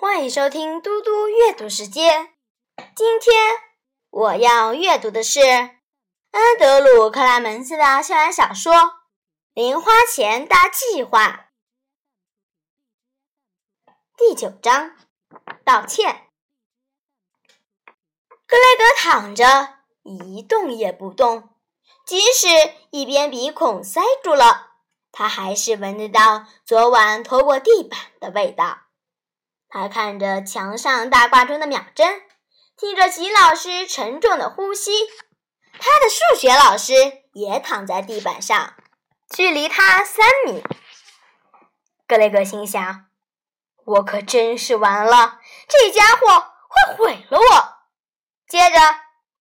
欢迎收听嘟嘟阅读时间。今天我要阅读的是安德鲁·克莱门斯的校园小说《零花钱大计划》第九章：道歉。格雷格躺着一动也不动，即使一边鼻孔塞住了，他还是闻得到昨晚拖过地板的味道。他看着墙上大挂钟的秒针，听着吉老师沉重的呼吸。他的数学老师也躺在地板上，距离他三米。格雷格心想：“我可真是完了，这家伙会毁了我。”接着，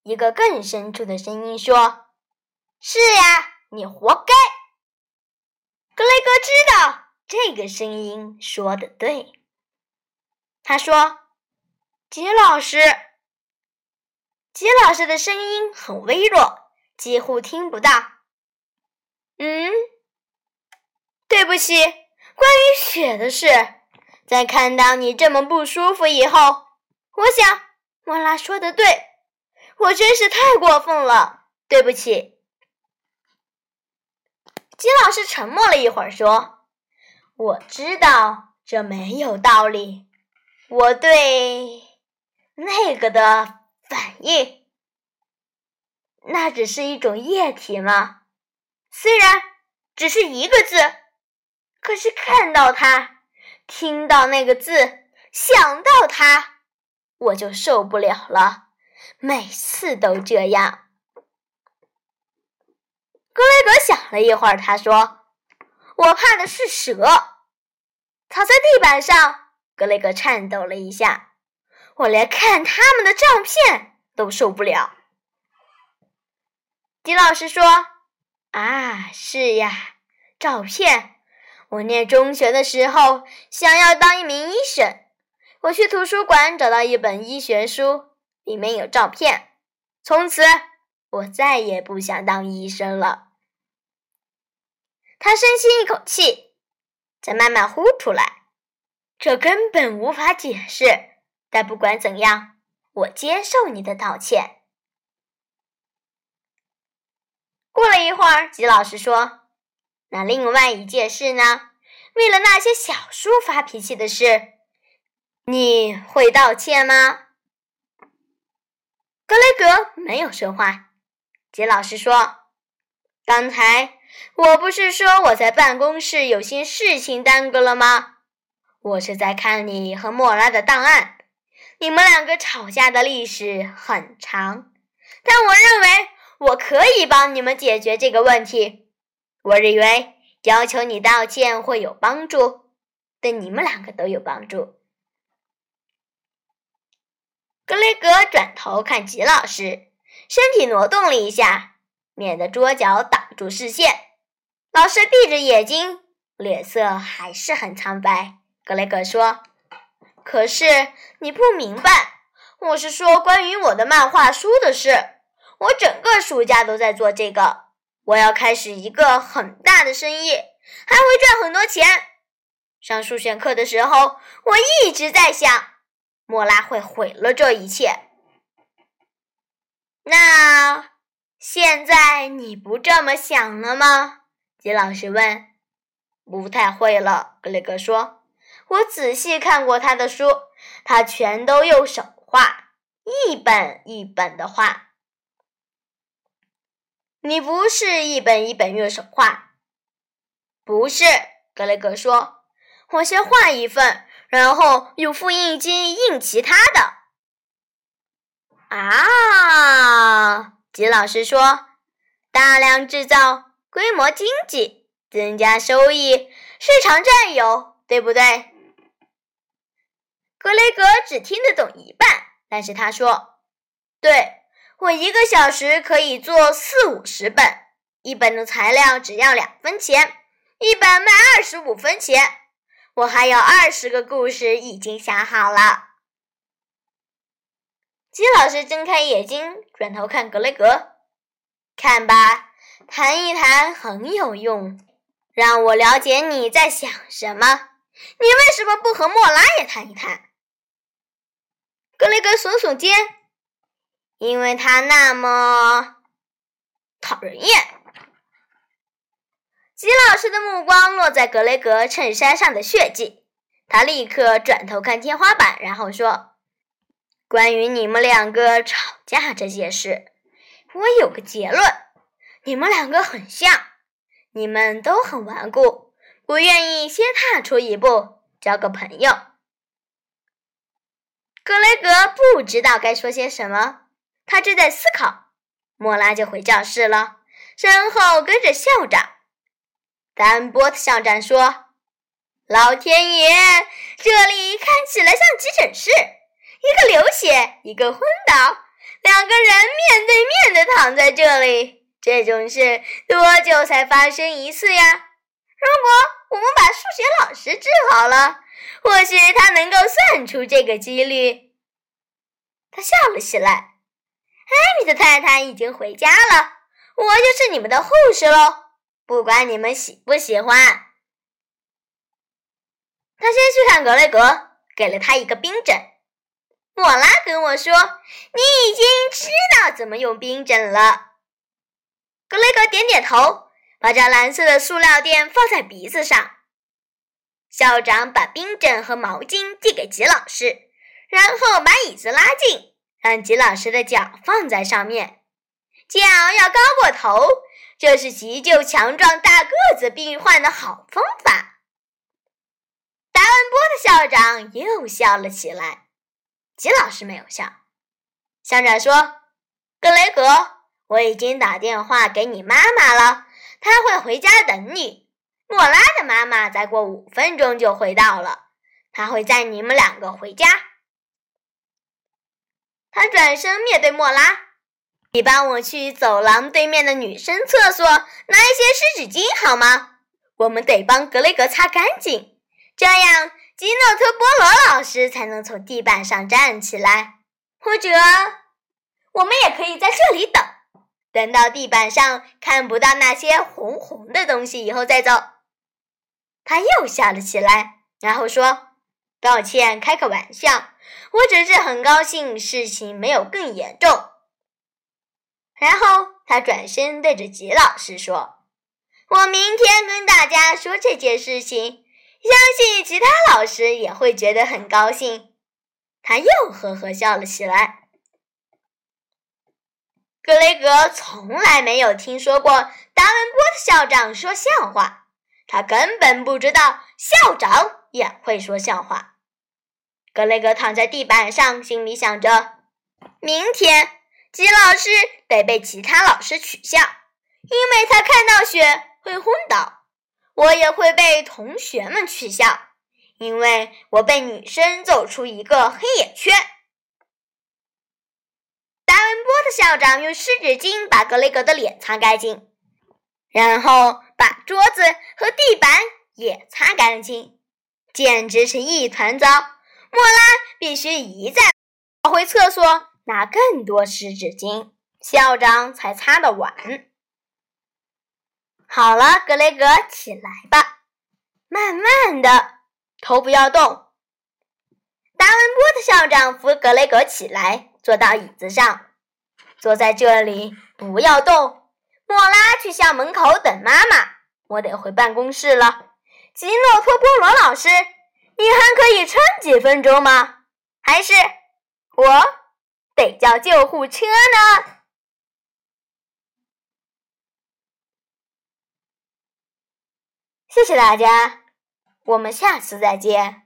一个更深处的声音说：“是呀，你活该。”格雷格知道这个声音说的对。他说：“吉老师，吉老师的声音很微弱，几乎听不到。嗯，对不起，关于血的事，在看到你这么不舒服以后，我想莫拉说的对，我真是太过分了，对不起。”吉老师沉默了一会儿，说：“我知道这没有道理。”我对那个的反应，那只是一种液体吗？虽然只是一个字，可是看到它，听到那个字，想到它，我就受不了了。每次都这样。格雷格想了一会儿，他说：“我怕的是蛇，躺在地板上。”格雷格颤抖了一下，我连看他们的照片都受不了。狄老师说：“啊，是呀，照片。我念中学的时候想要当一名医生，我去图书馆找到一本医学书，里面有照片。从此，我再也不想当医生了。”他深吸一口气，再慢慢呼出来。这根本无法解释，但不管怎样，我接受你的道歉。过了一会儿，吉老师说：“那另外一件事呢？为了那些小叔发脾气的事，你会道歉吗？”格雷格没有说话。吉老师说：“刚才我不是说我在办公室有些事情耽搁了吗？”我是在看你和莫拉的档案，你们两个吵架的历史很长，但我认为我可以帮你们解决这个问题。我认为要求你道歉会有帮助，对你们两个都有帮助。格雷格转头看吉老师，身体挪动了一下，免得桌角挡住视线。老师闭着眼睛，脸色还是很苍白。格雷格说：“可是你不明白，我是说关于我的漫画书的事。我整个暑假都在做这个，我要开始一个很大的生意，还会赚很多钱。上数学课的时候，我一直在想，莫拉会毁了这一切。那现在你不这么想了吗？”吉老师问。“不太会了。”格雷格说。我仔细看过他的书，他全都用手画，一本一本的画。你不是一本一本用手画，不是？格雷格说：“我先画一份，然后用复印机印其他的。”啊，吉老师说：“大量制造，规模经济，增加收益，市场占有，对不对？”格雷格只听得懂一半，但是他说：“对我一个小时可以做四五十本，一本的材料只要两分钱，一本卖二十五分钱。我还有二十个故事已经想好了。”金老师睁开眼睛，转头看格雷格：“看吧，谈一谈很有用，让我了解你在想什么。你为什么不和莫拉也谈一谈？”格雷格耸耸肩，因为他那么讨人厌。吉老师的目光落在格雷格衬衫上的血迹，他立刻转头看天花板，然后说：“关于你们两个吵架这件事，我有个结论：你们两个很像，你们都很顽固，不愿意先踏出一步，交个朋友。”格雷格不知道该说些什么，他正在思考，莫拉就回教室了，身后跟着校长。丹波特校长说：“老天爷，这里看起来像急诊室，一个流血，一个昏倒，两个人面对面的躺在这里。这种事多久才发生一次呀？如果我们把数学老师治好了，或许他能够算出这个几率。”他笑了起来。艾米的太太已经回家了，我就是你们的护士喽。不管你们喜不喜欢，他先去看格雷格，给了他一个冰枕。莫拉跟我说：“你已经知道怎么用冰枕了。”格雷格点点头，把这蓝色的塑料垫放在鼻子上。校长把冰枕和毛巾递给吉老师，然后把椅子拉近，让吉老师的脚放在上面，脚要高过头。这是急救强壮大个子病患的好方法。达文波的校长又笑了起来，吉老师没有笑。校长说：“格雷格，我已经打电话给你妈妈了，他会回家等你。莫拉的妈妈再过五分钟就回到了，她会载你们两个回家。”他转身面对莫拉。你帮我去走廊对面的女生厕所拿一些湿纸巾好吗？我们得帮格雷格擦干净，这样吉诺特波罗老师才能从地板上站起来。或者，我们也可以在这里等，等到地板上看不到那些红红的东西以后再走。他又笑了起来，然后说：“抱歉，开个玩笑，我只是很高兴事情没有更严重。”然后他转身对着吉老师说：“我明天跟大家说这件事情，相信其他老师也会觉得很高兴。”他又呵呵笑了起来。格雷格从来没有听说过达文波特校长说笑话，他根本不知道校长也会说笑话。格雷格躺在地板上，心里想着：明天。吉老师得被其他老师取笑，因为他看到雪会昏倒。我也会被同学们取笑，因为我被女生揍出一个黑眼圈。达文波特校长用湿纸巾把格雷格的脸擦干净，然后把桌子和地板也擦干净，简直是一团糟。莫拉必须一再跑回厕所。拿更多湿纸巾，校长才擦得完。好了，格雷格，起来吧，慢慢的，头不要动。达文波的校长扶格雷格起来，坐到椅子上，坐在这里，不要动。莫拉去校门口等妈妈，我得回办公室了。吉诺托波罗老师，你还可以撑几分钟吗？还是我？得叫救护车呢。谢谢大家，我们下次再见。